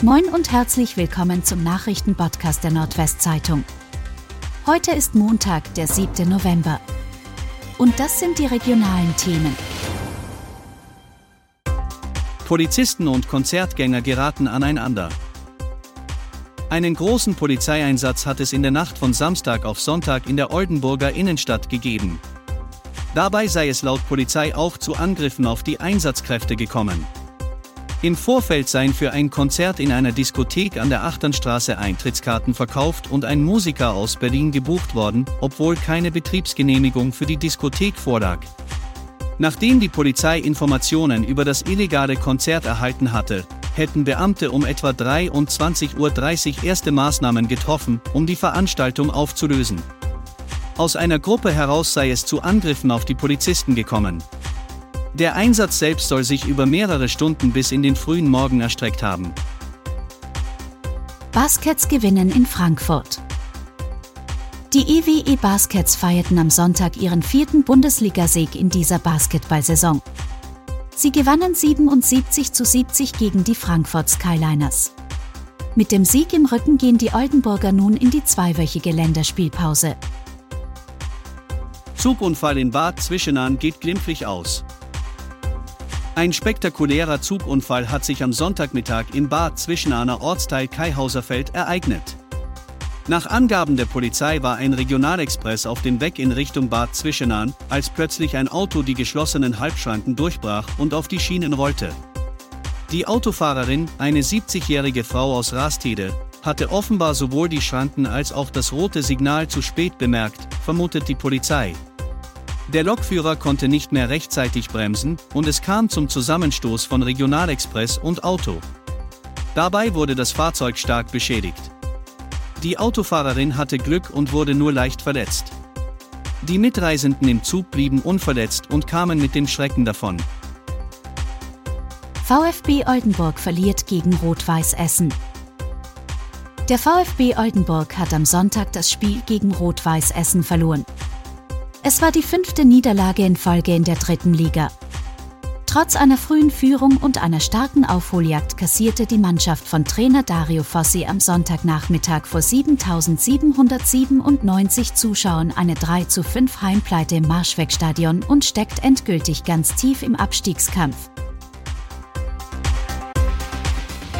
Moin und herzlich willkommen zum Nachrichtenpodcast der Nordwestzeitung. Heute ist Montag, der 7. November. Und das sind die regionalen Themen. Polizisten und Konzertgänger geraten aneinander. Einen großen Polizeieinsatz hat es in der Nacht von Samstag auf Sonntag in der Oldenburger Innenstadt gegeben. Dabei sei es laut Polizei auch zu Angriffen auf die Einsatzkräfte gekommen. Im Vorfeld seien für ein Konzert in einer Diskothek an der Achternstraße Eintrittskarten verkauft und ein Musiker aus Berlin gebucht worden, obwohl keine Betriebsgenehmigung für die Diskothek vorlag. Nachdem die Polizei Informationen über das illegale Konzert erhalten hatte, hätten Beamte um etwa 23.30 Uhr erste Maßnahmen getroffen, um die Veranstaltung aufzulösen. Aus einer Gruppe heraus sei es zu Angriffen auf die Polizisten gekommen. Der Einsatz selbst soll sich über mehrere Stunden bis in den frühen Morgen erstreckt haben. Baskets gewinnen in Frankfurt. Die EWE Baskets feierten am Sonntag ihren vierten Bundesligasieg in dieser Basketballsaison. Sie gewannen 77 zu 70 gegen die Frankfurt Skyliners. Mit dem Sieg im Rücken gehen die Oldenburger nun in die zweiwöchige Länderspielpause. Zugunfall in Bad Zwischenahn geht glimpflich aus. Ein spektakulärer Zugunfall hat sich am Sonntagmittag im Bad Zwischenahner Ortsteil Kaihauserfeld ereignet. Nach Angaben der Polizei war ein Regionalexpress auf dem Weg in Richtung Bad Zwischenahn, als plötzlich ein Auto die geschlossenen Halbschranken durchbrach und auf die Schienen rollte. Die Autofahrerin, eine 70-jährige Frau aus Rastede, hatte offenbar sowohl die Schranken als auch das rote Signal zu spät bemerkt, vermutet die Polizei. Der Lokführer konnte nicht mehr rechtzeitig bremsen und es kam zum Zusammenstoß von Regionalexpress und Auto. Dabei wurde das Fahrzeug stark beschädigt. Die Autofahrerin hatte Glück und wurde nur leicht verletzt. Die Mitreisenden im Zug blieben unverletzt und kamen mit dem Schrecken davon. VfB Oldenburg verliert gegen Rot-Weiß Essen. Der VfB Oldenburg hat am Sonntag das Spiel gegen Rot-Weiß Essen verloren. Es war die fünfte Niederlage in Folge in der dritten Liga. Trotz einer frühen Führung und einer starken Aufholjagd kassierte die Mannschaft von Trainer Dario Fossi am Sonntagnachmittag vor 7797 Zuschauern eine 3 zu 5 Heimpleite im Marschwegstadion und steckt endgültig ganz tief im Abstiegskampf.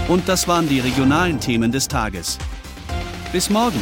Und das waren die regionalen Themen des Tages. Bis morgen!